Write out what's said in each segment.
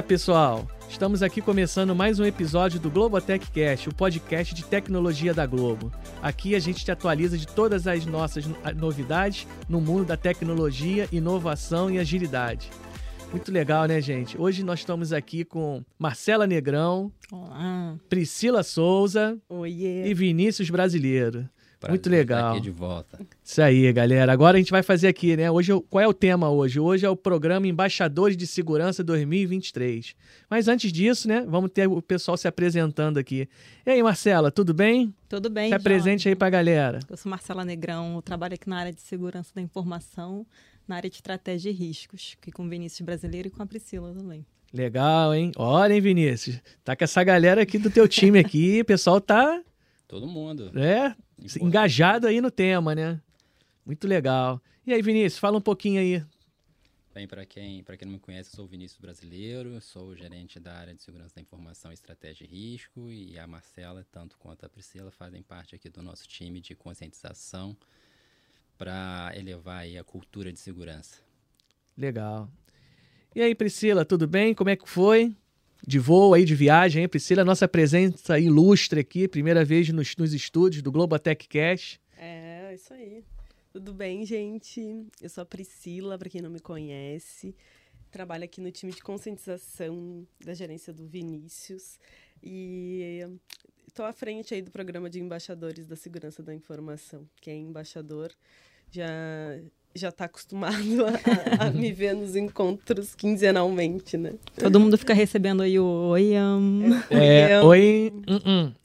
Olá, pessoal! Estamos aqui começando mais um episódio do Globotech Cast, o podcast de tecnologia da Globo. Aqui a gente te atualiza de todas as nossas novidades no mundo da tecnologia, inovação e agilidade. Muito legal, né, gente? Hoje nós estamos aqui com Marcela Negrão, Olá. Priscila Souza Oiê. e Vinícius Brasileiro. Prazer Muito estar legal. Aqui de volta. Isso aí, galera. Agora a gente vai fazer aqui, né? Hoje, qual é o tema hoje? Hoje é o programa Embaixadores de Segurança 2023. Mas antes disso, né? Vamos ter o pessoal se apresentando aqui. E aí, Marcela, tudo bem? Tudo bem, Se apresente aí pra galera. Eu sou Marcela Negrão, eu trabalho aqui na área de segurança da informação, na área de estratégia e riscos, aqui com o Vinícius Brasileiro e com a Priscila também. Legal, hein? Olha, hein, Vinícius? Tá com essa galera aqui do teu time aqui. O pessoal tá, Todo mundo. né? Importante. Engajado aí no tema, né? Muito legal. E aí, Vinícius, fala um pouquinho aí. Bem, para quem, pra quem não me conhece, eu sou o Vinícius Brasileiro, sou gerente da área de segurança da informação, estratégia e risco, e a Marcela, tanto quanto a Priscila, fazem parte aqui do nosso time de conscientização para elevar aí a cultura de segurança. Legal. E aí, Priscila, tudo bem? Como é que foi? De voo aí, de viagem, hein, Priscila? Nossa presença ilustre aqui, primeira vez nos, nos estúdios do Globotech Cash. É, isso aí. Tudo bem, gente? Eu sou a Priscila, para quem não me conhece. Trabalho aqui no time de conscientização da gerência do Vinícius. E estou à frente aí do programa de embaixadores da segurança da informação. Quem é embaixador já já está acostumado a, a me ver nos encontros quinzenalmente, né? Todo mundo fica recebendo aí o oi, um... É, oi,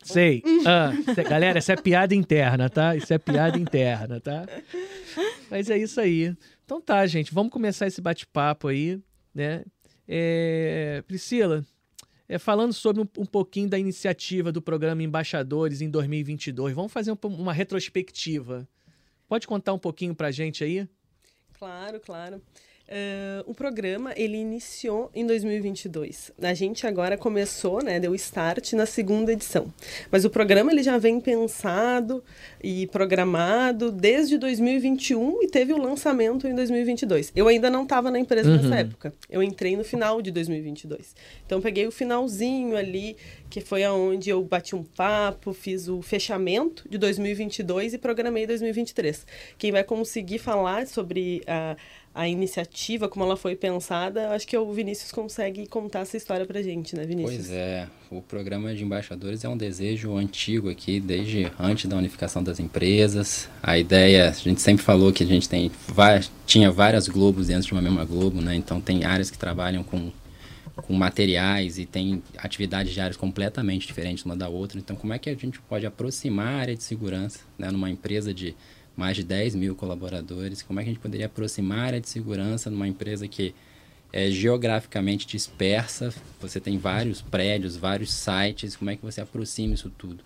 sei. Cê- galera, isso é piada interna, tá? Isso é piada interna, tá? Mas é isso aí. Então tá, gente, vamos começar esse bate-papo aí, né? É, Priscila, é, falando sobre um, um pouquinho da iniciativa do programa Embaixadores em 2022, vamos fazer um uma retrospectiva. Pode contar um pouquinho pra gente aí? Claro, claro. Eh, o programa ele iniciou em 2022. A gente agora começou, né, deu start na segunda edição. Mas o programa ele já vem pensado e programado desde 2021 e teve o lançamento em 2022. Eu ainda não estava na empresa Uhum. nessa época. Eu entrei no final de 2022. Então peguei o finalzinho ali, que foi aonde eu bati um papo, fiz o fechamento de 2022 e programei 2023. Quem vai conseguir falar sobre a, a iniciativa, como ela foi pensada, acho que o Vinícius consegue contar essa história pra gente, né, Vinícius? Pois é, o programa de embaixadores é um desejo antigo aqui, desde antes da unificação das empresas. A ideia, a gente sempre falou que a gente tem, tinha várias globos dentro de uma mesma globo, né? Então tem áreas que trabalham com, com materiais e tem atividades de áreas completamente diferentes uma da outra. Então como é que a gente pode aproximar a área de segurança, né? Numa empresa de mais de 10 mil colaboradores, como é que a gente poderia aproximar a área de segurança numa empresa que é geograficamente dispersa, você tem vários prédios, vários sites, como é que você aproxima isso tudo?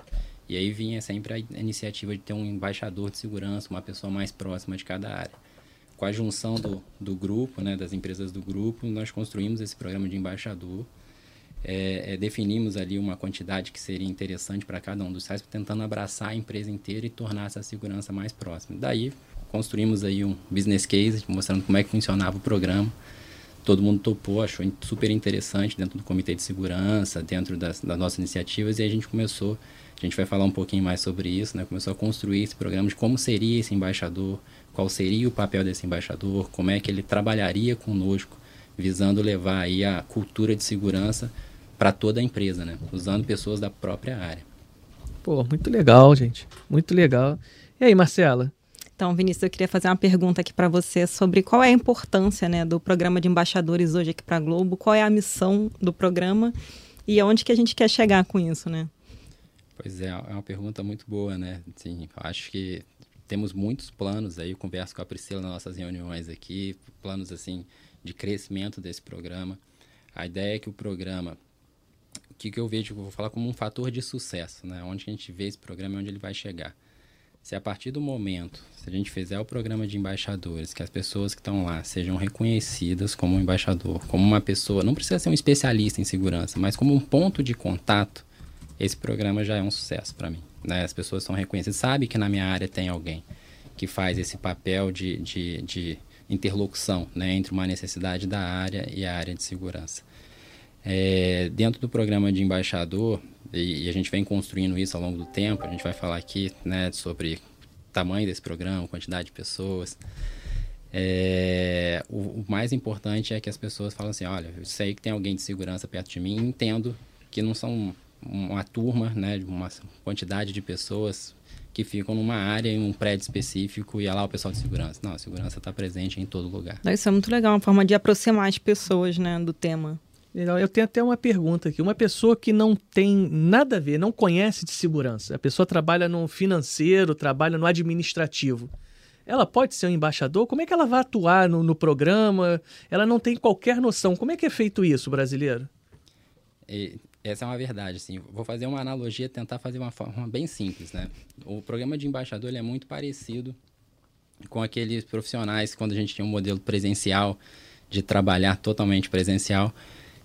E aí vinha sempre a iniciativa de ter um embaixador de segurança, uma pessoa mais próxima de cada área. Com a junção do, do grupo, né, das empresas do grupo, nós construímos esse programa de embaixador, é, é, definimos ali uma quantidade que seria interessante para cada um dos sites, tentando abraçar a empresa inteira e tornar essa segurança mais próxima. Daí construímos aí um business case mostrando como é que funcionava o programa. Todo mundo topou, achou super interessante dentro do comitê de segurança, dentro das, das nossas iniciativas e a gente começou, a gente vai falar um pouquinho mais sobre isso, né? Começou a construir esse programa de como seria esse embaixador, qual seria o papel desse embaixador, como é que ele trabalharia conosco, visando levar aí a cultura de segurança para toda a empresa, né? Usando pessoas da própria área. Pô, muito legal, gente. Muito legal. E aí, Marcela? Então, Vinícius, eu queria fazer uma pergunta aqui para você sobre qual é a importância né, do programa de embaixadores hoje aqui para a Globo, qual é a missão do programa e aonde que a gente quer chegar com isso, né? Pois é, é uma pergunta muito boa, né? Assim, eu acho que temos muitos planos aí, eu converso com a Priscila nas nossas reuniões aqui, planos assim de crescimento desse programa. A ideia é que o programa, o que, que eu vejo, eu vou falar como um fator de sucesso, né? Onde a gente vê esse programa e onde ele vai chegar. Se a partir do momento, se a gente fizer o programa de embaixadores, que as pessoas que estão lá sejam reconhecidas como um embaixador, como uma pessoa, não precisa ser um especialista em segurança, mas como um ponto de contato, esse programa já é um sucesso para mim. Né? As pessoas são reconhecidas, sabe que na minha área tem alguém que faz esse papel de, de, de interlocução né? entre uma necessidade da área e a área de segurança. É, dentro do programa de embaixador, e, e, a gente vem construindo isso ao longo do tempo, a gente vai falar aqui né, sobre tamanho desse programa, quantidade de pessoas. É, o, o, mais importante é que as pessoas falam assim, olha, eu sei que tem alguém de segurança perto de mim, entendo que não são uma turma, né, uma quantidade de pessoas que ficam numa área, em um prédio específico, e é lá o pessoal de segurança. Não, a segurança está presente em todo lugar. Isso é muito legal, uma forma de aproximar as pessoas né, do tema. Eu tenho até uma pergunta aqui. Uma pessoa que não tem nada a ver, não conhece de segurança, a pessoa trabalha no financeiro, trabalha no administrativo. Ela pode ser um embaixador? Como é que ela vai atuar no, no programa? Ela não tem qualquer noção. Como é que é feito isso, brasileiro? E, essa é uma verdade, assim. Vou fazer uma analogia, tentar fazer uma forma bem simples, né? O programa de embaixador é muito parecido com aqueles profissionais quando a gente tinha um modelo presencial de trabalhar totalmente presencial,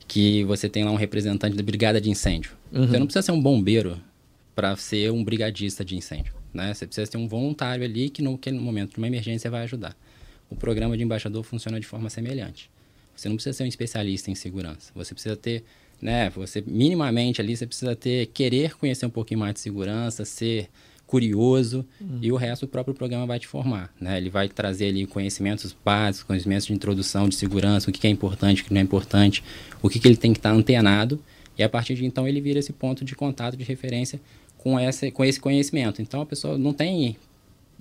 que você tem lá um representante da brigada de incêndio. Uhum. Você não precisa ser um bombeiro para ser um brigadista de incêndio, né? Você precisa ter um voluntário ali que no, que no momento de uma emergência vai ajudar. O programa de embaixador funciona de forma semelhante. Você não precisa ser um especialista em segurança. Você precisa ter né? Você minimamente ali você precisa ter querer conhecer um pouquinho mais de segurança, ser curioso uhum. e o resto o próprio programa vai te formar, né? Ele vai trazer ali conhecimentos básicos, conhecimentos de introdução de segurança, o que é importante, o que não é importante, o que, que ele tem que estar antenado e a partir de então ele vira esse ponto de contato de referência com essa com esse conhecimento. Então a pessoa não tem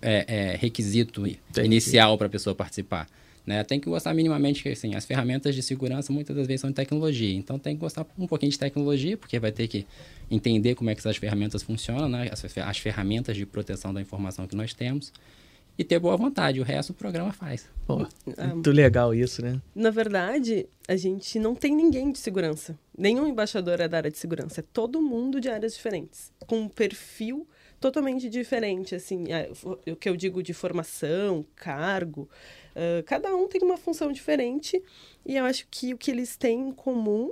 é, é, requisito Entendi. inicial para a pessoa participar. Né? Tem que gostar minimamente que assim, as ferramentas de segurança muitas das vezes são de tecnologia. Então tem que gostar um pouquinho de tecnologia, porque vai ter que entender como é que essas ferramentas funcionam, né? as, as ferramentas de proteção da informação que nós temos e ter boa vontade. O resto o programa faz. Pô, muito legal isso, né? Na verdade, a gente não tem ninguém de segurança. Nenhum embaixador é da área de segurança. É todo mundo de áreas diferentes. Com um perfil totalmente diferente, assim, é, o que eu digo de formação, cargo. Uh, cada um tem uma função diferente e eu acho que o que eles têm em comum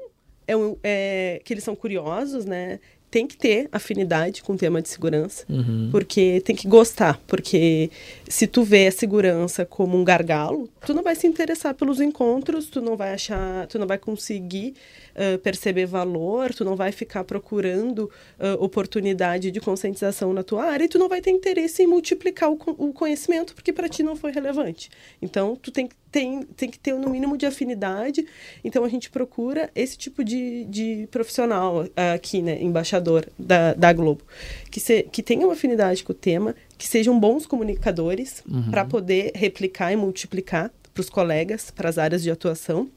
é, é que eles são curiosos, né? tem que ter afinidade com o tema de segurança, uhum. porque tem que gostar, porque se tu vê a segurança como um gargalo, tu não vai se interessar pelos encontros, tu não vai achar, tu não vai conseguir uh, perceber valor, tu não vai ficar procurando uh, oportunidade de conscientização na tua área e tu não vai ter interesse em multiplicar o, o conhecimento, porque para ti não foi relevante. Então, tu tem, tem, tem que ter no mínimo de afinidade, então a gente procura esse tipo de, de profissional aqui, né, embaixador da, da Globo, que, se, que tenha uma afinidade com o tema, que sejam bons comunicadores uhum. para poder replicar e multiplicar para os colegas, para as áreas de atuação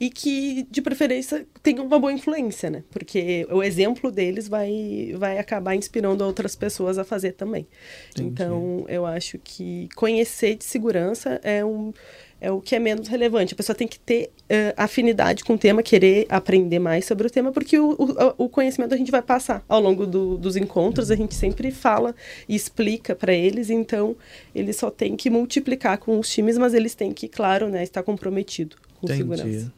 e que, de preferência, tenham uma boa influência, né? Porque o exemplo deles vai, vai acabar inspirando outras pessoas a fazer também. Entendi. Então, eu acho que conhecer de segurança é um é o que é menos relevante. A pessoa tem que ter uh, afinidade com o tema, querer aprender mais sobre o tema, porque o, o, o conhecimento a gente vai passar ao longo do, dos encontros, a gente sempre fala e explica para eles, então eles só têm que multiplicar com os times, mas eles têm que, claro, né, estar comprometido com Entendi. segurança.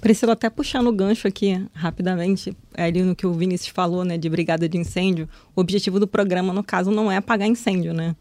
Priscila, até puxando o gancho aqui rapidamente, ali no que o Vinícius falou, né, de brigada de incêndio, o objetivo do programa, no caso, não é apagar incêndio, né?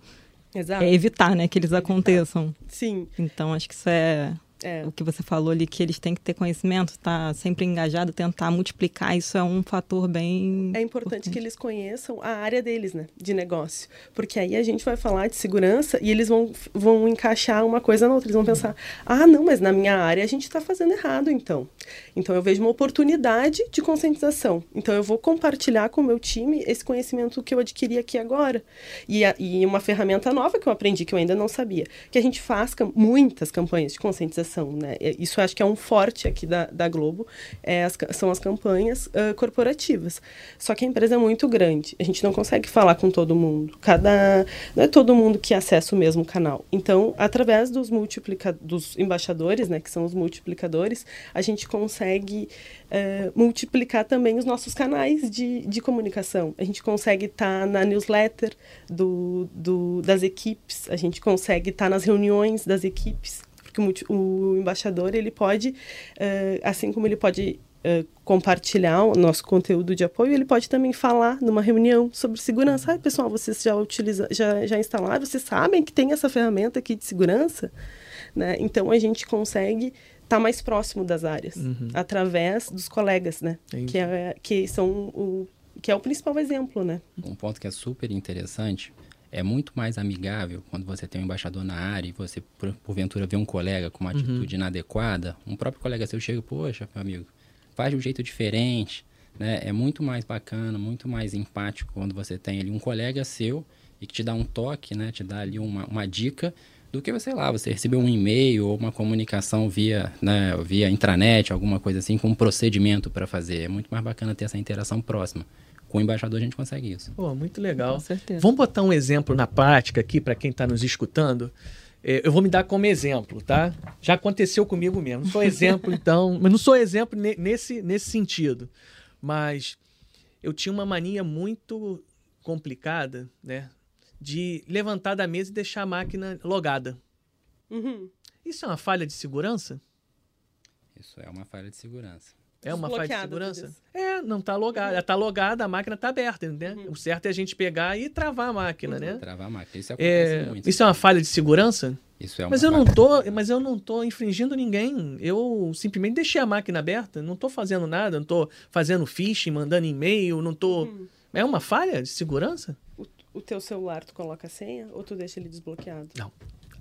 Exato. É evitar, né, que eles aconteçam. Sim. Então, acho que isso é é. O que você falou ali, que eles têm que ter conhecimento, estar tá sempre engajado, tentar multiplicar, isso é um fator bem. É importante, importante, que eles conheçam a área deles, né, de negócio. Porque aí a gente vai falar de segurança e eles vão, vão encaixar uma coisa na outra. Eles vão pensar: ah, não, mas na minha área a gente está fazendo errado, então. Então eu vejo uma oportunidade de conscientização. Então eu vou compartilhar com o meu time esse conhecimento que eu adquiri aqui agora. E, a, e uma ferramenta nova que eu aprendi, que eu ainda não sabia. Que a gente faz muitas campanhas de conscientização né? Isso acho que é um forte aqui da, da Globo, é as, são as campanhas uh, corporativas. Só que a empresa é muito grande, a gente não consegue falar com todo mundo. Cada não é todo mundo que acessa o mesmo canal. Então, através dos multiplica dos embaixadores, né, que são os multiplicadores, a gente consegue uh, multiplicar também os nossos canais de, de comunicação. A gente consegue estar tá na newsletter do, do, das equipes, a gente consegue estar tá nas reuniões das equipes porque o, embaixador ele pode, uh, assim como ele pode uh, compartilhar o nosso conteúdo de apoio, ele pode também falar numa reunião sobre segurança. Ai, pessoal, vocês já utilizam, já, já instalaram, vocês sabem que tem essa ferramenta aqui de segurança? Né? Então a gente consegue tá mais próximo das áreas, uhum. através dos colegas, né? Que, é, que são o que é o principal exemplo, né? Um ponto que é super interessante é muito mais amigável quando você tem um embaixador na área e você, por, porventura, vê um colega com uma uhum. atitude inadequada. Um próprio colega seu chega, poxa, meu amigo, faz de um jeito diferente. Né? É muito mais bacana, muito mais empático quando você tem ali um colega seu e que te dá um toque, né? Te dá ali uma, uma dica do que, sei lá, você receber um e-mail ou uma comunicação via, né, via intranet, alguma coisa assim, com um procedimento para fazer. É muito mais bacana ter essa interação próxima. Com o embaixador a gente consegue isso. Pô, muito legal. Com certeza. Vamos botar um exemplo na prática aqui para quem está nos escutando. É, eu vou me dar como exemplo, tá? Já aconteceu comigo mesmo. Não sou exemplo, então, mas não sou exemplo nesse, nesse sentido. Mas eu tinha uma mania muito complicada, né? De levantar da mesa e deixar a máquina logada. Uhum. Isso é uma falha de segurança? Isso é uma falha de segurança. É uma falha de segurança? É, não está logada. Uhum. Está logada, a máquina está aberta, né? Uhum. O certo é a gente pegar e travar a máquina, uhum. né? Travar a máquina. Isso é, muito. Isso é uma falha de segurança? Isso é uma mas eu não tô, mas eu não estou infringindo ninguém. Eu simplesmente deixei a máquina aberta, não estou fazendo nada, não estou fazendo phishing, mandando e-mail, não estou. Uhum. É uma falha de segurança? O, o teu celular tu coloca a senha ou tu deixa ele desbloqueado? Não.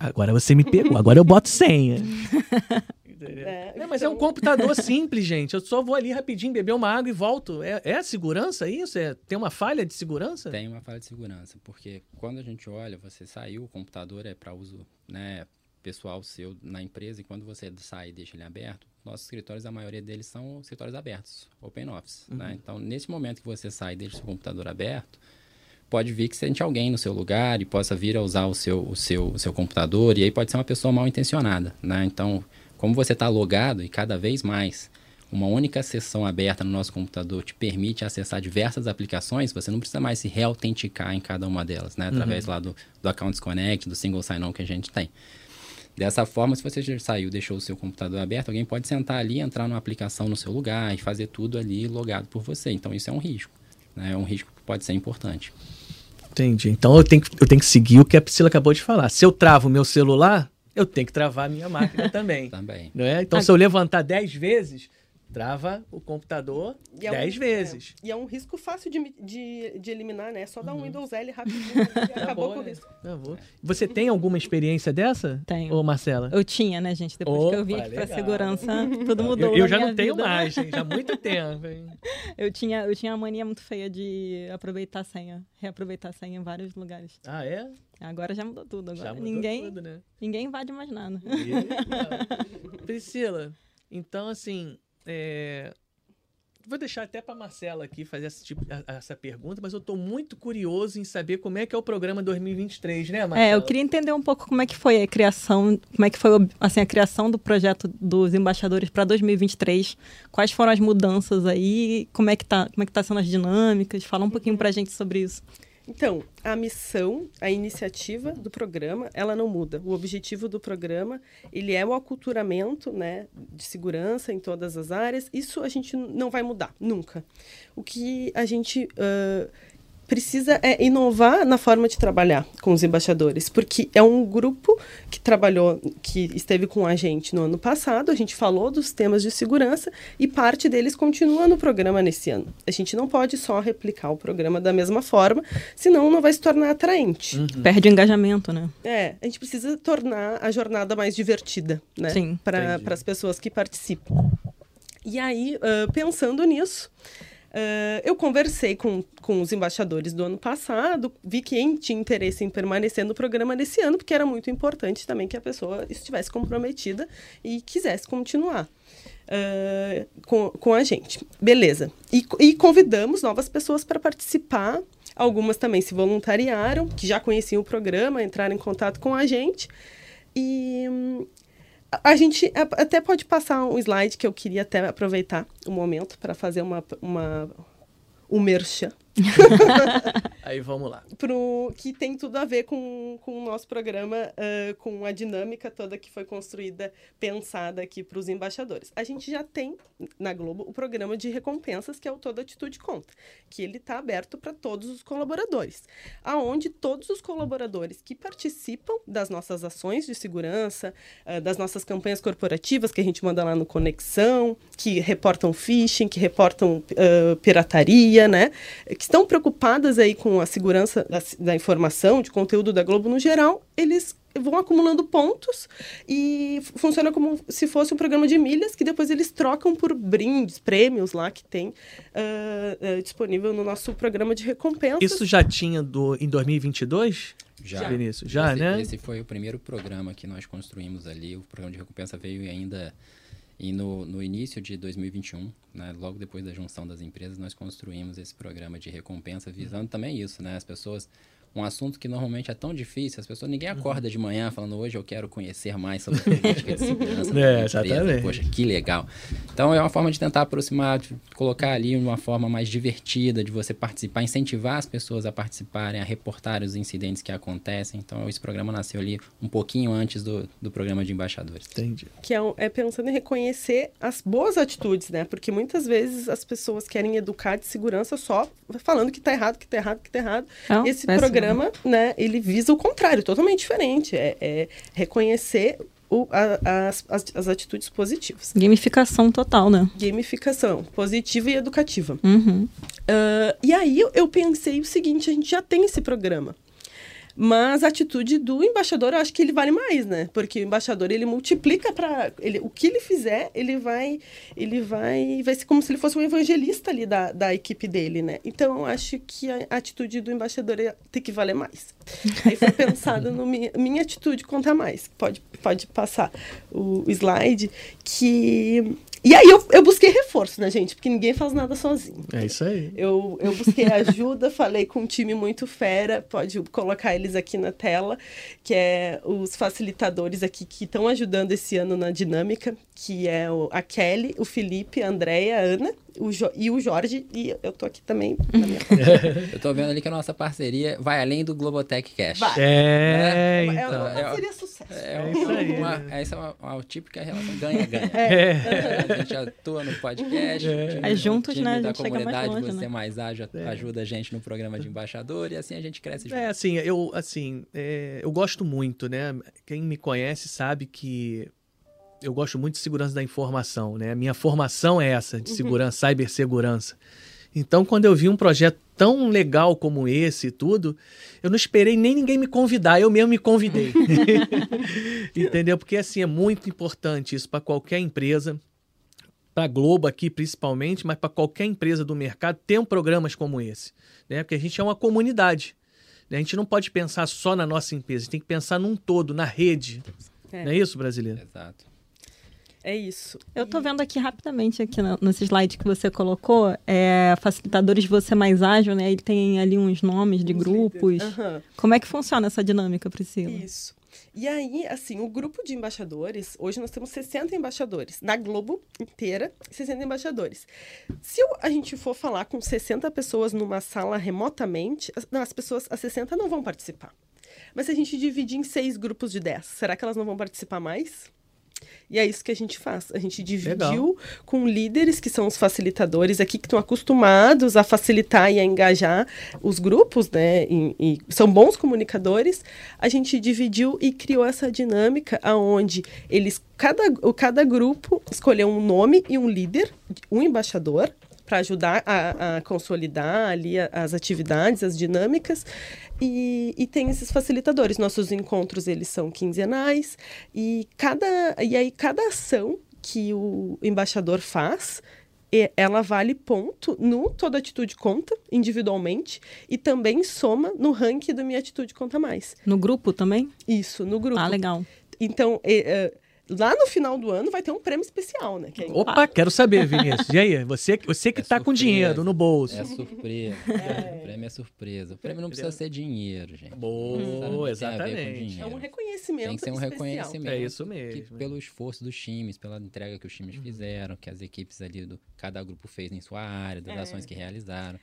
Agora você me pegou. Agora eu boto senha. É, não, mas então... é um computador simples, gente. Eu só vou ali rapidinho beber uma água e volto. É, é segurança isso? É, tem uma falha de segurança? Tem uma falha de segurança, porque quando a gente olha, você saiu, o computador é para uso né, pessoal seu na empresa, e quando você sai e deixa ele aberto, nossos escritórios, a maioria deles são escritórios abertos, open office. Né? Uhum. Né? Então, nesse momento que você sai e deixa o seu computador aberto, pode vir que sente alguém no seu lugar e possa vir a usar o seu, o seu, o seu computador, e aí pode ser uma pessoa mal intencionada. Né? Então, como você está logado e cada vez mais uma única sessão aberta no nosso computador te permite acessar diversas aplicações, você não precisa mais se reautenticar em cada uma delas, né? Através uhum. lá do, do Accounts Connect, do Single Sign-On que a gente tem. Dessa forma, se você já saiu, deixou o seu computador aberto, alguém pode sentar ali, entrar numa aplicação no seu lugar e fazer tudo ali logado por você. Então, isso é um risco. Né? É um risco que pode ser importante. Entendi. Então, eu tenho, eu tenho que seguir o que a Priscila acabou de falar. Se eu travo o meu celular, eu tenho que travar a minha máquina também. também. Não é? Então, se eu levantar 10 vezes, trava o computador 10 é um, vezes. É, e é um risco fácil de, de, de eliminar, né? É só dar um uhum. Windows L rapidinho e acabou com o risco. Você tem alguma experiência dessa? Tenho. Ô, Marcela? Eu tinha, né, gente? Depois Opa, que eu vim aqui para segurança, tudo mudou. Eu, eu já não tenho vida. mais, já há muito tempo. Hein? eu, tinha, eu tinha uma mania muito feia de aproveitar a senha, reaproveitar a senha em vários lugares. Ah, é? Agora já mudou tudo. Agora mudou ninguém, tudo, né? ninguém invade mais nada. Priscila, então assim, é... Vou deixar até para Marcela aqui fazer essa, tipo, essa pergunta, mas eu estou muito curioso em saber como é que é o programa 2023, né, Marcela? É, eu queria entender um pouco como é que foi a criação, como é que foi assim, a criação do projeto dos embaixadores para 2023, quais foram as mudanças aí, como é que tá, como é que tá sendo as dinâmicas, fala um pouquinho para a gente sobre isso. Então, a missão, a iniciativa do programa, ela não muda. O objetivo do programa, ele é o aculturamento, né, de segurança em todas as áreas. Isso a gente não vai mudar, nunca. O que a gente uh, precisa é inovar na forma de trabalhar com os embaixadores, porque é um grupo que trabalhou, que esteve com a gente no ano passado, a gente falou dos temas de segurança e parte deles continua no programa nesse ano. A gente não pode só replicar o programa da mesma forma, senão não vai se tornar atraente. Uhum. Perde o engajamento, né? É, a gente precisa tornar a jornada mais divertida, né? Sim. Para as pessoas que participam. E aí, uh, pensando nisso, Uh, eu conversei com, com os embaixadores do ano passado, vi quem tinha interesse em permanecer no programa nesse ano, porque era muito importante também que a pessoa estivesse comprometida e quisesse continuar uh, com, com a gente. Beleza. E, e convidamos novas pessoas para participar. Algumas também se voluntariaram, que já conheciam o programa, entraram em contato com a gente. E, a gente até pode passar um slide que eu queria até aproveitar o um momento para fazer uma, uma um merchan. Aí vamos lá. Pro, que tem tudo a ver com, com o nosso programa, uh, com a dinâmica toda que foi construída, pensada aqui para os embaixadores. A gente já tem na Globo o programa de recompensas, que é o Toda Atitude Conta, que ele está aberto para todos os colaboradores, aonde todos os colaboradores que participam das nossas ações de segurança, uh, das nossas campanhas corporativas que a gente manda lá no Conexão, que reportam phishing, que reportam uh, pirataria, né, que estão preocupadas aí com a segurança da, da informação, de conteúdo da Globo no geral, eles vão acumulando pontos e funciona como se fosse um programa de milhas que depois eles trocam por brindes, prêmios lá que tem uh, uh, disponível no nosso programa de recompensa. Isso já tinha do, em 2022? Já. Vinícius, já, esse, né? Esse foi o primeiro programa que nós construímos ali. O programa de recompensa veio ainda e no, no início de 2021, né, logo depois da junção das empresas, nós construímos esse programa de recompensa visando também isso, né? As pessoas um assunto que normalmente é tão difícil, as pessoas, ninguém uhum. acorda de manhã falando, hoje eu quero conhecer mais sobre política de segurança. é, exatamente. Poxa, que legal. Então é uma forma de tentar aproximar, de colocar ali uma forma mais divertida de você participar, incentivar as pessoas a participarem, a reportarem os incidentes que acontecem. Então esse programa nasceu ali um pouquinho antes do, do programa de embaixadores. Entendi. Que é, é pensando em reconhecer as boas atitudes, né? Porque muitas vezes as pessoas querem educar de segurança só falando que tá errado, que tá errado, que tá errado. Não, esse programa programa, né, ele visa o contrário, totalmente diferente. É, é reconhecer o, a, as, as, as, atitudes positivas. Gamificação total, né? Gamificação, positiva e educativa. Uhum. Uh, e aí eu, eu pensei o seguinte: a gente já tem esse programa. Mas a atitude do embaixador, eu acho que ele vale mais, né? Porque o embaixador, ele multiplica para o que ele fizer, ele vai ele vai vai ser como se ele fosse um evangelista ali da, da equipe dele, né? Então, eu acho que a atitude do embaixador tem que valer mais. Aí foi pensado no minha, minha atitude conta mais. Pode pode passar o slide que e aí eu, eu busquei reforço, né, gente? Porque ninguém faz nada sozinho. É isso aí. Eu, eu busquei ajuda, falei com um time muito fera, pode colocar eles aqui na tela, que é os facilitadores aqui que estão ajudando esse ano na dinâmica, que é o, a Kelly, o Felipe, a Andréia, a Ana o jo e o Jorge, e eu tô aqui também na minha Eu tô vendo ali que a nossa parceria vai além do Globotech Cash. Vai. É, é, então, é uma parceria é, sucesso. É, é isso aí. Uma, essa é uma, uma típica relação ganha-ganha. É. A gente atua no podcast. É. Aí juntos, time né? da comunidade, mais longe, você né? mais ágil, é. ajuda a gente no programa de embaixador e assim a gente cresce junto. É, assim, eu, assim, é, eu gosto muito, né? Quem me conhece sabe que eu gosto muito de segurança da informação, né? A minha formação é essa, de uhum. segurança, uhum. cibersegurança. Então, quando eu vi um projeto tão legal como esse e tudo, eu não esperei nem ninguém me convidar, eu mesmo me convidei. Entendeu? Porque assim é muito importante isso para qualquer empresa, para a Globo aqui principalmente, mas para qualquer empresa do mercado ter um programas como esse, né? Porque a gente é uma comunidade. Né? A gente não pode pensar só na nossa empresa, a gente tem que pensar num todo, na rede. É. Não é isso, brasileiro? Exato. É isso. Eu tô vendo aqui rapidamente, aqui no, nesse slide que você colocou, é, facilitadores de você mais ágil, né? Ele tem ali uns nomes de uns grupos. Uhum. Como é que funciona essa dinâmica, Priscila? Isso. E aí, assim, o grupo de embaixadores, hoje nós temos 60 embaixadores. Na Globo inteira, 60 embaixadores. Se a gente for falar com 60 pessoas numa sala remotamente, não, as pessoas, as 60 não vão participar. Mas se a gente dividir em seis grupos de 10, será que elas não vão participar mais? E é isso que a gente faz. A gente dividiu Legal. com líderes que são os facilitadores aqui, que estão acostumados a facilitar e a engajar os grupos, né? E, e, são bons comunicadores. A gente dividiu e criou essa dinâmica aonde eles, cada, cada grupo escolheu um nome e um líder, um embaixador, para ajudar a, a, consolidar ali as atividades, as dinâmicas. E, e, tem esses facilitadores. Nossos encontros, eles são quinzenais. E, cada, e aí, cada ação que o embaixador faz, ela vale ponto no Toda Atitude Conta, individualmente, e também soma no ranking do Minha Atitude Conta Mais. No grupo também? Isso, no grupo. Ah, legal. Então, é, é, lá no final do ano vai ter um prêmio especial, né? É Opa, quero saber, Vinícius. E aí, você, você que é tá com dinheiro no bolso. É surpresa. É. O prêmio é surpresa. O prêmio não precisa ser dinheiro, gente. Boa, exatamente. É um reconhecimento. Tem que ser um especial. reconhecimento. É isso mesmo. Que, pelo esforço dos times, pela entrega que os times fizeram, que as equipes ali do cada grupo fez em sua área, das é. ações que realizaram.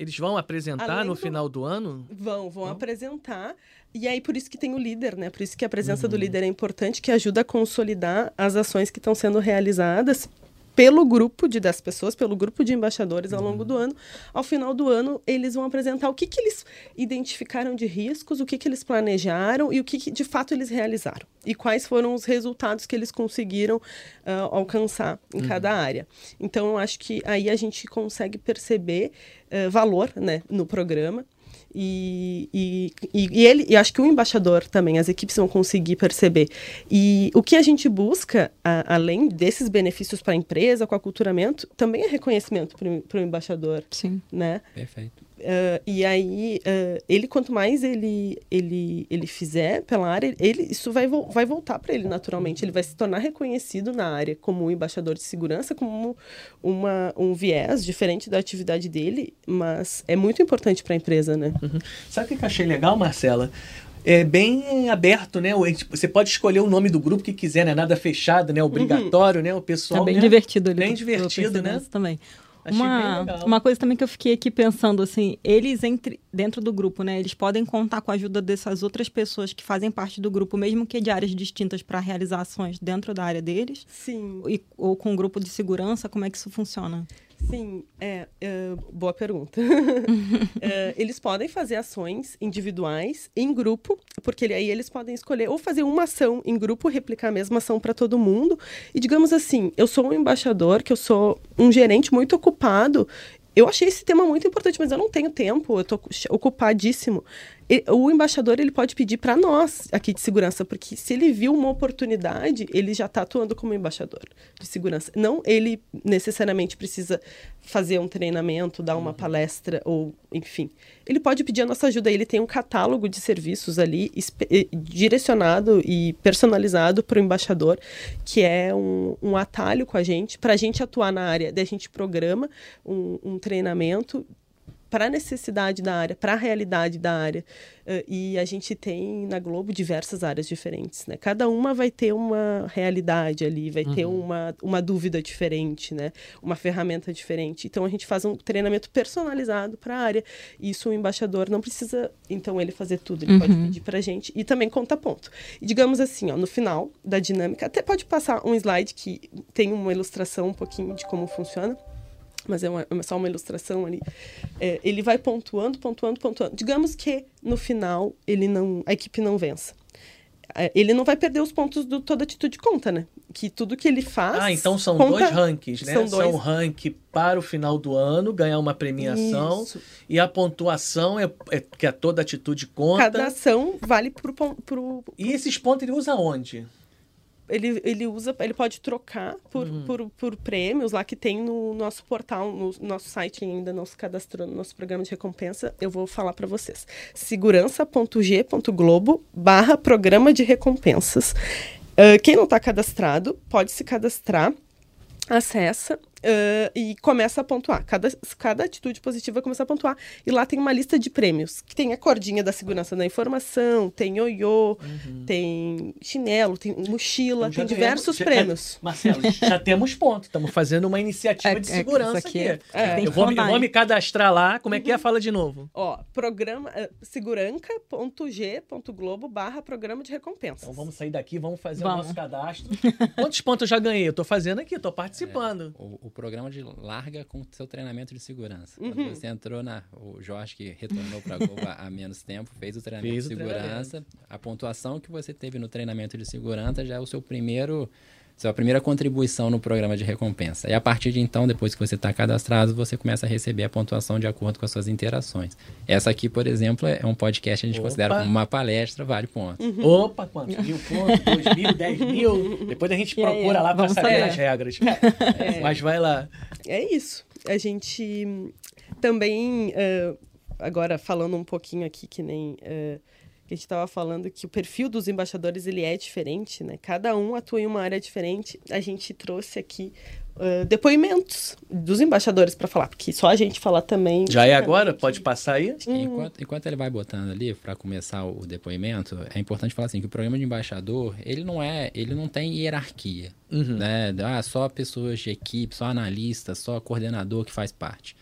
Eles vão apresentar Além no do... final do ano? Vão, vão, apresentar. E aí, por isso que tem o líder, né? Por isso que a presença uhum. do líder é importante, que ajuda a consolidar as ações que estão sendo realizadas pelo grupo de 10 pessoas, pelo grupo de embaixadores ao longo do uhum. ano. Ao final do ano, eles vão apresentar o que, que eles identificaram de riscos, o que, que eles planejaram e o que, que de fato eles realizaram. E quais foram os resultados que eles conseguiram uh, alcançar em uhum. cada área. Então, eu acho que aí a gente consegue perceber uh, valor né, no programa. E, e, e, ele, e acho que o embaixador também, as equipes vão conseguir perceber. E o que a gente busca, a, além desses benefícios para a empresa, com o aculturamento, também é reconhecimento para o embaixador. Sim. Né? Perfeito. Uh, e aí, uh, ele, quanto mais ele, ele, ele fizer pela área, ele, isso vai, vo vai voltar para ele naturalmente. Ele vai se tornar reconhecido na área como um embaixador de segurança, como uma, um viés diferente da atividade dele, mas é muito importante para a empresa, né? Uhum. Sabe o que eu achei legal, Marcela? é bem aberto, né? Você pode escolher o nome do grupo que quiser, né? Nada fechado, né? Obrigatório, uhum. né? O pessoal. É bem né? divertido ali. Bem divertido, né? Também. Uma, uma coisa também que eu fiquei aqui pensando, assim, eles entre, dentro do grupo, né? Eles podem contar com a ajuda dessas outras pessoas que fazem parte do grupo, mesmo que de áreas distintas para realizar ações dentro da área deles? Sim. E, ou com um grupo de segurança, como é que isso funciona? Sim, é, é boa pergunta. é, eles podem fazer ações individuais em grupo, porque aí eles podem escolher ou fazer uma ação em grupo, replicar a mesma ação para todo mundo. E digamos assim, eu sou um embaixador, que eu sou um gerente muito ocupado. Eu achei esse tema muito importante, mas eu não tenho tempo, eu estou ocupadíssimo o embaixador ele pode pedir para nós aqui de segurança, porque se ele viu uma oportunidade, ele já está atuando como embaixador de segurança. Não ele necessariamente precisa fazer um treinamento, dar uma uhum. palestra ou, enfim. Ele pode pedir a nossa ajuda. Ele tem um catálogo de serviços ali direcionado e personalizado para o embaixador, que é um, um, atalho com a gente, para a gente atuar na área. Daí a gente programa um, um treinamento para a necessidade da área, para a realidade da área. Uh, e a gente tem na Globo diversas áreas diferentes, né? Cada uma vai ter uma realidade ali, vai uhum. ter uma, uma dúvida diferente, né? Uma ferramenta diferente. Então a gente faz um treinamento personalizado para a área. Isso o embaixador não precisa, então, ele fazer tudo, ele uhum. pode pedir para a gente e também conta ponto. E digamos assim, ó, no final da dinâmica, até pode passar um slide que tem uma ilustração um pouquinho de como funciona mas é, uma, é só uma ilustração ali. É, ele vai pontuando, pontuando, pontuando. Digamos que no final ele não, a equipe não vença. É, ele não vai perder os pontos do toda atitude conta, né? Que tudo que ele faz. Ah, então são conta, dois rankings, né? São, dois... são rank para o final do ano, ganhar uma premiação. Isso. E a pontuação é, é, que é toda atitude conta. Cada ação vale pro, pro, pro... E esses pontos ele usa onde? Ele, ele usa, ele pode trocar por, uhum. por, por prêmios lá que tem no nosso portal, no nosso site ainda, nosso cadastro, no nosso programa de recompensa. Eu vou falar para vocês. segurança.g.globo barra programa de recompensas. Uh, quem não está cadastrado pode se cadastrar, acessa Uh, e começa a pontuar. Cada, cada atitude positiva começa a pontuar. E lá tem uma lista de prêmios. Que tem a cordinha da segurança da informação, tem ioiô, uhum. tem chinelo, tem mochila, então, tem diversos prêmios. Já, Marcelo, já temos ponto. Estamos fazendo uma iniciativa é, de é, segurança aqui. aqui. É, eu, vou, eu, vou, me cadastrar lá. Como é que é? Fala de novo. Ó, programa uh, seguranca.g.globo barra programa de recompensa. Então vamos sair daqui, vamos fazer vamos. o nosso cadastro. Quantos pontos eu já ganhei? Eu estou fazendo aqui, estou participando. É, o, o programa de larga com seu treinamento de segurança. Uhum. Quando você entrou na. O Jorge, que retornou para a Globo há menos tempo, fez o treinamento fez de segurança. Treinamento. A pontuação que você teve no treinamento de segurança já é o seu primeiro sua primeira contribuição no programa de recompensa. E a partir de então, depois que você está cadastrado, você começa a receber a pontuação de acordo com as suas interações. Essa aqui, por exemplo, é um podcast que a gente Opa. considera como uma palestra, vale pontos. Uhum. Opa, quantos? Mil pontos? Dois mil? Dez mil? Depois a gente procura aí, lá para saber saber as regras. É. Mas vai lá. É isso. A gente também, uh, agora falando um pouquinho aqui, que nem... Uh, que a gente estava falando que o perfil dos embaixadores ele é diferente, né? Cada um atua em uma área diferente. A gente trouxe aqui uh, depoimentos dos embaixadores para falar, porque só a gente falar também. Já é agora? Pode passar aí? Hum. Enquanto, enquanto ele vai botando ali para começar o depoimento, é importante falar assim que o programa de embaixador ele não é, ele não tem hierarquia, uhum. né? Ah, só pessoas de equipe, só analista, só coordenador que faz parte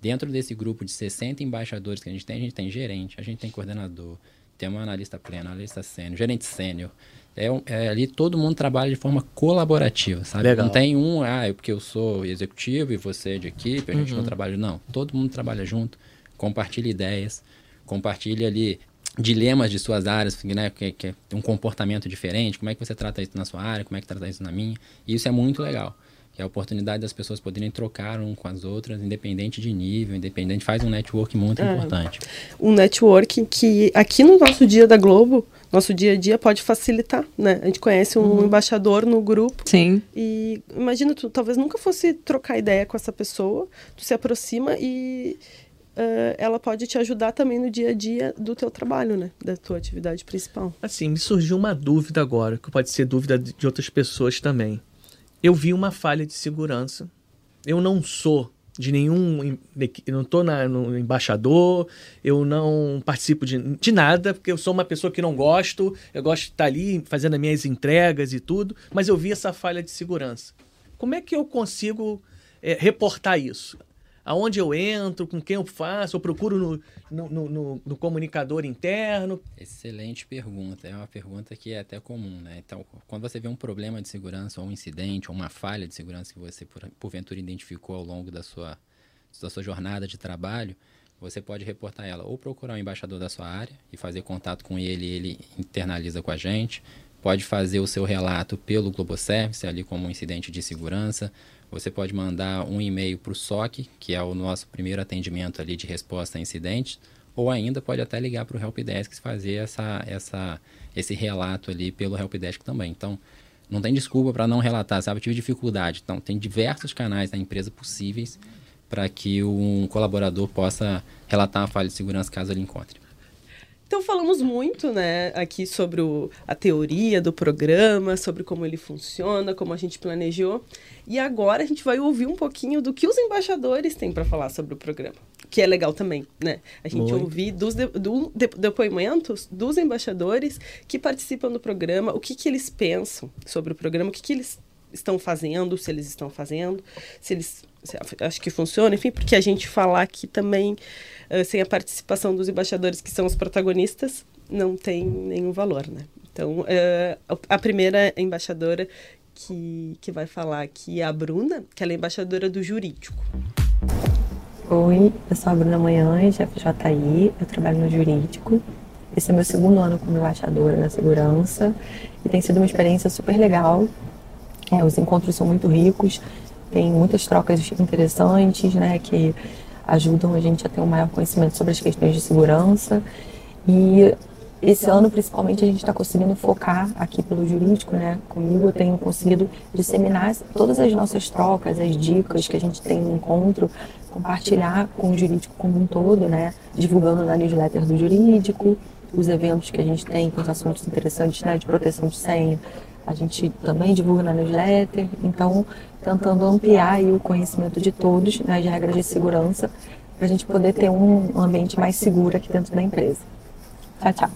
Dentro desse grupo de 60 embaixadores que a gente tem, a gente tem gerente, a gente tem coordenador, tem um analista pleno, analista sênior, gerente sênior. É, é, ali todo mundo trabalha de forma colaborativa, sabe? Legal. Não tem um, ah, é porque eu sou executivo e você é de equipe, a gente uhum. não trabalha. Não, todo mundo trabalha junto, compartilha ideias, compartilha ali dilemas de suas áreas, né, que, que tem um comportamento diferente, como é que você trata isso na sua área, como é que trata isso na minha. E isso é muito legal que é a oportunidade das pessoas poderem trocar um com as outras, independente de nível, independente, faz um network muito é, importante. Um network que aqui no nosso dia da Globo, nosso dia a dia pode facilitar, né? A gente conhece um uhum. embaixador no grupo. Sim. E imagina, tu talvez nunca fosse trocar ideia com essa pessoa, tu se aproxima e uh, ela pode te ajudar também no dia a dia do teu trabalho, né? Da tua atividade principal. Assim, me surgiu uma dúvida agora, que pode ser dúvida de outras pessoas também eu vi uma falha de segurança. Eu não sou de nenhum. Eu não estou no embaixador, eu não participo de, de nada, porque eu sou uma pessoa que não gosto, eu gosto de estar ali fazendo as minhas entregas e tudo, mas eu vi essa falha de segurança. Como é que eu consigo é, reportar isso? Aonde eu entro, com quem eu faço, eu procuro no, no, no, no, comunicador interno? Excelente pergunta. É uma pergunta que é até comum, né? Então, quando você vê um problema de segurança, ou um incidente, ou uma falha de segurança que você, por, porventura, identificou ao longo da sua, da sua jornada de trabalho, você pode reportar ela ou procurar o embaixador da sua área e fazer contato com ele, ele internaliza com a gente. Pode fazer o seu relato pelo Globoservice, ali como um incidente de segurança você pode mandar um e-mail para o SOC, que é o nosso primeiro atendimento ali de resposta a incidentes, ou ainda pode até ligar para o Helpdesk e fazer essa, essa, esse relato ali pelo Helpdesk também. Então, não tem desculpa para não relatar, sabe? Eu tive dificuldade. Então, tem diversos canais da empresa possíveis para que um colaborador possa relatar uma falha de segurança caso ele encontre. Então falamos muito, né, aqui sobre o, a teoria do programa, sobre como ele funciona, como a gente planejou. E agora a gente vai ouvir um pouquinho do que os embaixadores têm para falar sobre o programa, que é legal também, né? A gente muito. ouvir dos de, do, de, depoimentos dos embaixadores que participam do programa, o que, que eles pensam sobre o programa, o que, que eles estão fazendo, se eles estão fazendo, se eles se, acho que funciona, enfim, porque a gente falar aqui também uh, sem a participação dos embaixadores que são os protagonistas não tem nenhum valor, né? Então, uh, a primeira embaixadora que, que vai falar aqui é a Bruna, que ela é embaixadora do jurídico. Oi, eu sou a Bruna Manhães, FJI, eu trabalho no jurídico. Esse é meu segundo ano como embaixadora na segurança e tem sido uma experiência super legal. É, os encontros são muito ricos, tem muitas trocas interessantes, né, que ajudam a gente a ter um maior conhecimento sobre as questões de segurança. E esse ano, principalmente, a gente está conseguindo focar aqui pelo jurídico, né? Comigo eu tenho conseguido disseminar todas as nossas trocas, as dicas que a gente tem no encontro, compartilhar com o jurídico como um todo, né? Divulgando na newsletter do jurídico, os eventos que a gente tem com os assuntos interessantes, né? De proteção de senha, a gente também divulga na newsletter. Então, tentando ampliar o conhecimento de todos nas né, regras de segurança, para a gente poder ter um ambiente mais seguro aqui dentro da empresa. Tchau, tchau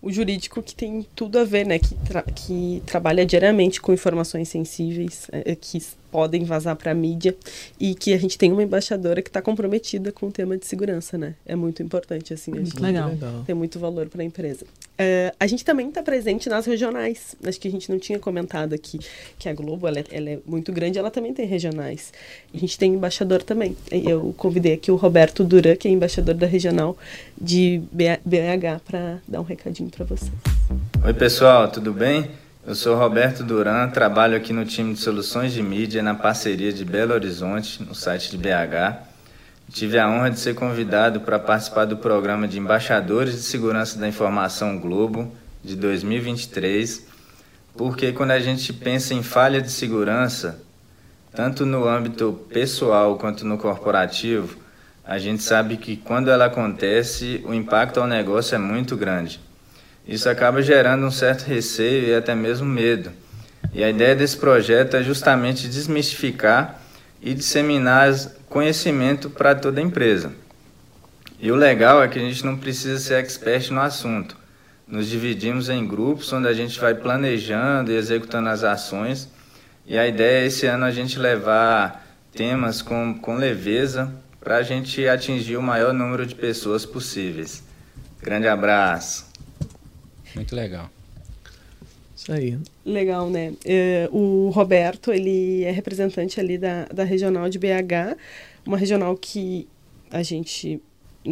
o jurídico que tem tudo a ver, né? Que, tra que trabalha diariamente com informações sensíveis, é, que podem vazar para a mídia e que a gente tem uma embaixadora que está comprometida com o tema de segurança, né? É muito importante, assim. Muito legal. Tem muito valor para a empresa. Uh, a gente também está presente nas regionais. Acho que a gente não tinha comentado aqui que a Globo ela é, ela é, muito grande, ela também tem regionais. A gente tem embaixador também. Eu convidei aqui o Roberto Duran, que é embaixador da regional de BH, para dar um recadinho para vocês. Oi, pessoal, tudo bem? Eu sou Roberto Duran, trabalho aqui no time de soluções de mídia na parceria de Belo Horizonte, no site de BH. Tive a honra de ser convidado para participar do programa de Embaixadores de Segurança da Informação Globo de 2023, porque quando a gente pensa em falha de segurança, tanto no âmbito pessoal quanto no corporativo, a gente sabe que quando ela acontece, o impacto ao negócio é muito grande. Isso acaba gerando um certo receio e até mesmo medo. E a ideia desse projeto é justamente desmistificar e disseminar conhecimento para toda a empresa. E o legal é que a gente não precisa ser expert no assunto. Nos dividimos em grupos onde a gente vai planejando e executando as ações. E a ideia é esse ano a gente levar temas com, com leveza, para a gente atingir o maior número de pessoas possíveis. Grande abraço. Muito legal. Isso aí. Legal, né? Uh, o Roberto, ele é representante ali da, da regional de BH, uma regional que a gente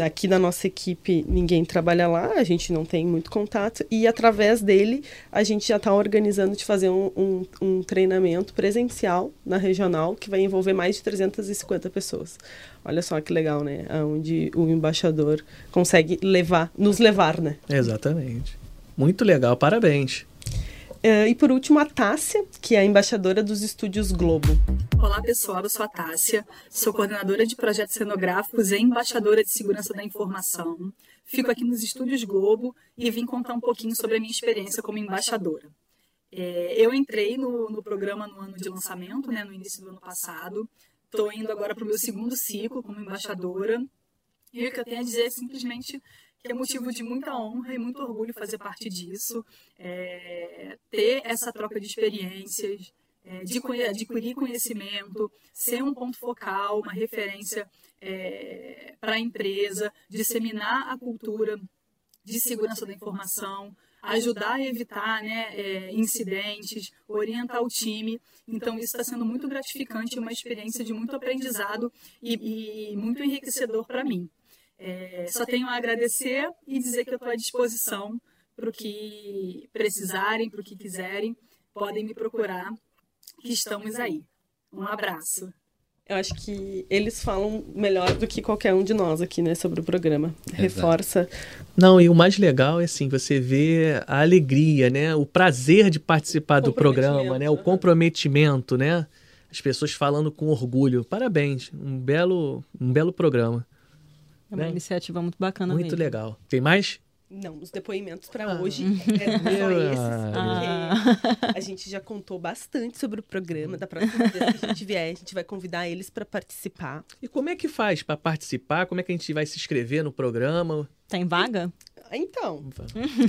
aqui da nossa equipe ninguém trabalha lá, a gente não tem muito contato, e através dele a gente já está organizando de fazer um, um, um, treinamento presencial na regional que vai envolver mais de 350 pessoas. Olha só que legal, né? Onde o embaixador consegue levar, nos levar, né? Exatamente. Muito legal, parabéns. Uh, e por último, a Tássia, que é a embaixadora dos Estúdios Globo. Olá, pessoal. Eu sou a Tássia, sou coordenadora de projetos cenográficos e embaixadora de segurança da informação. Fico aqui nos Estúdios Globo e vim contar um pouquinho sobre a minha experiência como embaixadora. É, eu entrei no, no, programa no ano de lançamento, né, no início do ano passado. Estou indo agora para o meu segundo ciclo como embaixadora. E o que eu tenho a dizer é simplesmente que é motivo de muita honra e muito orgulho fazer parte disso, é, ter essa troca de experiências, é, de adquirir conhecimento, ser um ponto focal, uma referência é, para a empresa, disseminar a cultura de segurança da informação, ajudar a evitar né, é, incidentes, orientar o time. Então, isso está sendo muito gratificante, uma experiência de muito aprendizado e, e muito enriquecedor para mim. É, só tenho a agradecer e dizer que eu estou à disposição para o que precisarem, para o que quiserem. Podem me procurar, que estamos aí. Um abraço. Eu acho que eles falam melhor do que qualquer um de nós aqui, né, sobre o programa. Exato. Reforça. Não, e o mais legal é assim, você vê a alegria, né, o prazer de participar do programa, né, o comprometimento, né? As pessoas falando com orgulho. Parabéns, um belo, um belo programa. É uma né? iniciativa muito bacana Muito mesmo. legal. Tem mais? Não, os depoimentos para ah. hoje é só esses, ah. a gente já contou bastante sobre o programa. Da próxima vez que a gente vier, a gente vai convidar eles para participar. E como é que faz para participar? Como é que a gente vai se inscrever no programa? Tem vaga? Então.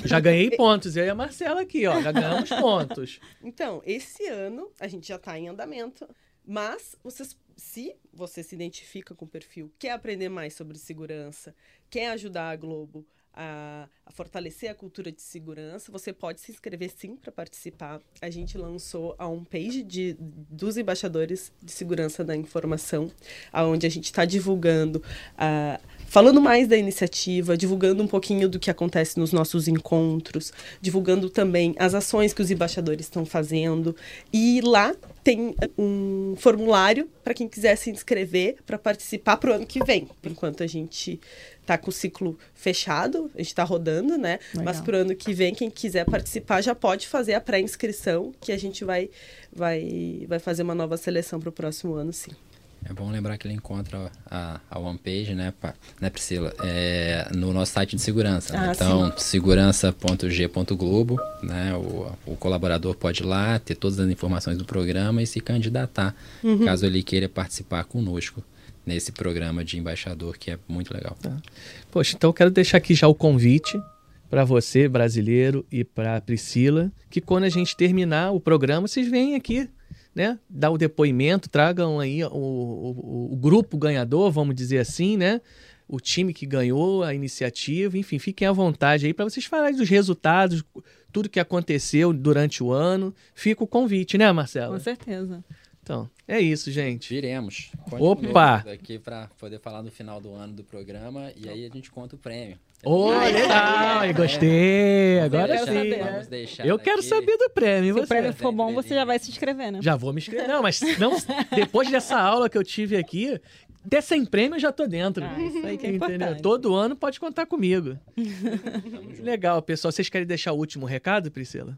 Já ganhei pontos. Eu e a Marcela aqui, ó. Já ganhamos pontos. Então, esse ano a gente já está em andamento. Mas vocês se você se identifica com o perfil, quer aprender mais sobre segurança, quer ajudar a Globo a, a fortalecer a cultura de segurança, você pode se inscrever sim para participar. A gente lançou a homepage de, dos embaixadores de segurança da informação, aonde a gente está divulgando a falando mais da iniciativa, divulgando um pouquinho do que acontece nos nossos encontros, divulgando também as ações que os embaixadores estão fazendo. E lá tem um formulário para quem quiser se inscrever para participar para o ano que vem. Enquanto a gente está com o ciclo fechado, a gente está rodando, né? Legal. Mas para o ano que vem, quem quiser participar já pode fazer a pré-inscrição, que a gente vai, vai, vai fazer uma nova seleção para o próximo ano, sim. É bom lembrar que ele encontra a, a homepage, né, né Priscila? É, no nosso site de segurança. Né? Ah, Então, segurança.g.globo, né? O, o colaborador pode ir lá, ter todas as informações do programa e se candidatar, uhum. caso ele queira participar conosco nesse programa de embaixador, que é muito legal. Tá. Poxa, então eu quero deixar aqui já o convite para você, brasileiro, e para Priscila, que quando a gente terminar o programa, vocês vêm aqui né, dar o depoimento, tragam aí o, o, o, grupo ganhador, vamos dizer assim, né? O time que ganhou a iniciativa, enfim, fiquem à vontade aí para vocês falarem dos resultados, tudo que aconteceu durante o ano. Fica o convite, né, Marcela? Com certeza. Então, é isso, gente. Viremos. Opa! Aqui para poder falar no final do ano do programa e aí a gente conta o prêmio. Oh, legal! É, gostei! Agora sim. Eu quero saber do prêmio. Se você. o prêmio for bom, você já vai se inscrever, né? Já vou me inscrever. Não, mas não, depois dessa aula que eu tive aqui, até sem prêmio eu já tô dentro. Ah, isso aí que é Entendeu? Todo ano pode contar comigo. legal, pessoal. Vocês querem deixar o último recado, Priscila?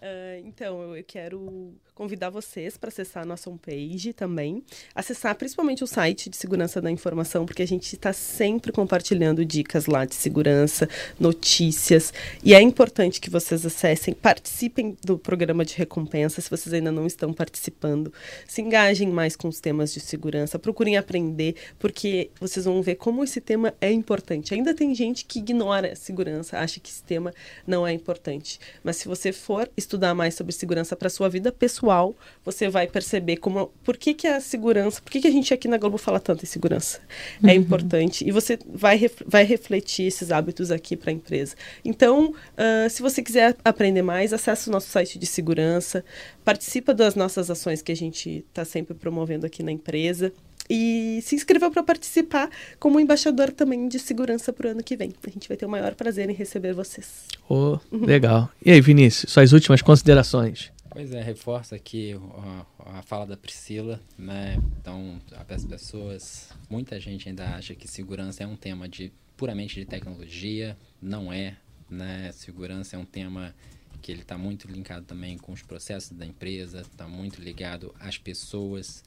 Uh, então, eu quero convidar vocês para acessar a nossa homepage também. Acessar principalmente o site de segurança da informação, porque a gente está sempre compartilhando dicas lá de segurança, notícias. E é importante que vocês acessem, participem do programa de recompensa, se vocês ainda não estão participando. Se engajem mais com os temas de segurança, procurem aprender, porque vocês vão ver como esse tema é importante. Ainda tem gente que ignora segurança, acha que esse tema não é importante. Mas se você for estudar, estudar mais sobre segurança para sua vida pessoal, você vai perceber como por que, que a segurança, por que, que a gente aqui na Globo fala tanto em segurança é uhum. importante e você vai, vai refletir esses hábitos aqui para a empresa. Então, uh, se você quiser aprender mais, acesse o nosso site de segurança, participa das nossas ações que a gente está sempre promovendo aqui na empresa e se inscreva para participar como embaixador também de segurança para o ano que vem. A gente vai ter o maior prazer em receber vocês. Oh, legal. E aí, Vinícius, suas últimas considerações? Pois é, reforça aqui a, a, fala da Priscila, né? Então, as pessoas, muita gente ainda acha que segurança é um tema de puramente de tecnologia, não é, né? Segurança é um tema que ele está muito linkado também com os processos da empresa, está muito ligado às pessoas,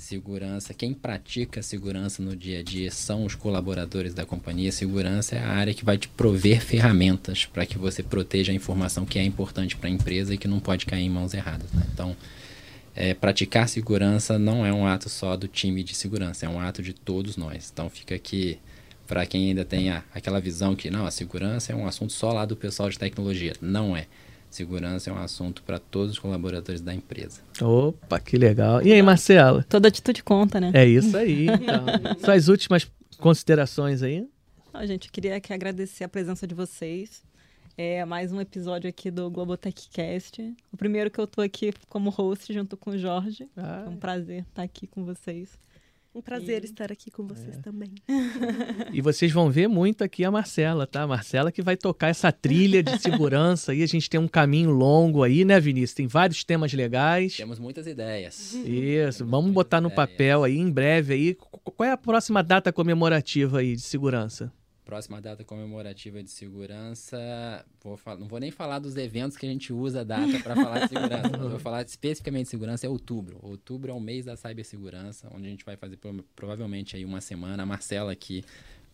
Segurança, quem pratica segurança no dia a dia são os colaboradores da companhia. Segurança é a área que vai te prover ferramentas para que você proteja a informação que é importante para a empresa e que não pode cair em mãos erradas. Né? Então, é, praticar segurança não é um ato só do time de segurança, é um ato de todos nós. Então, fica aqui para quem ainda tem a, aquela visão que não, a segurança é um assunto só lá do pessoal de tecnologia. Não é. Segurança é um assunto para todos os colaboradores da empresa. Opa, que legal. E aí, Marcela? Toda atitude conta, né? É isso aí. Então. Suas últimas considerações aí? A gente queria aqui agradecer a presença de vocês. É mais um episódio aqui do Globotechcast. O primeiro que eu tô aqui como host junto com o Jorge. Ah. É um prazer estar aqui com vocês. Um prazer e... estar aqui com vocês é. também. E vocês vão ver muito aqui a Marcela, tá? A Marcela que vai tocar essa trilha de segurança aí. A gente tem um caminho longo aí, né, Vinícius? Tem vários temas legais. Temos muitas ideias. Isso, vamos botar no ideias. papel aí em breve aí. Qual é a próxima data comemorativa aí de segurança? Próxima data comemorativa de segurança, vou não vou nem falar dos eventos que a gente usa a data para falar de segurança, vou falar especificamente de segurança, é outubro. Outubro é o mês da cibersegurança, onde a gente vai fazer provavelmente aí uma semana. A Marcela aqui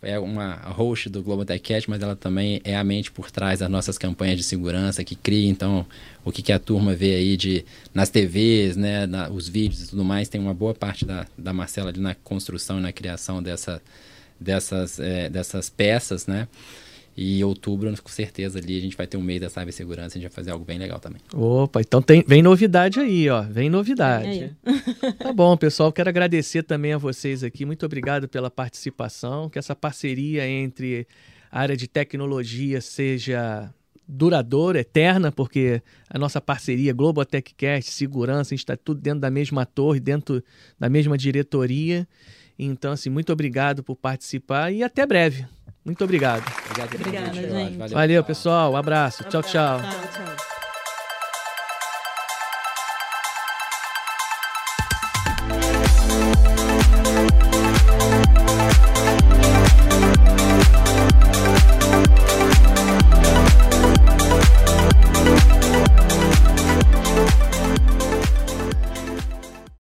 é uma host do Global Tech Cat, mas ela também é a mente por trás das nossas campanhas de segurança, que cria, então, o que, que a turma vê aí de, nas TVs, né, na, os vídeos e tudo mais, tem uma boa parte da, da Marcela ali na construção e na criação dessa dessas, é, dessas peças, né? E em outubro, com certeza, ali a gente vai ter um mês da cibersegurança, a gente vai fazer algo bem legal também. Opa, então tem, vem novidade aí, ó. Vem novidade. tá bom, pessoal. Quero agradecer também a vocês aqui. Muito obrigado pela participação. Que essa parceria entre a área de tecnologia seja duradoura, eterna, porque a nossa parceria Global Techcast, segurança, a gente está tudo dentro da mesma torre, dentro da mesma diretoria. Então, assim, muito obrigado por participar e até breve. Muito obrigado. Obrigado, Obrigada, gente. Valeu, pessoal. Um abraço. Tchau, tchau. tchau, tchau.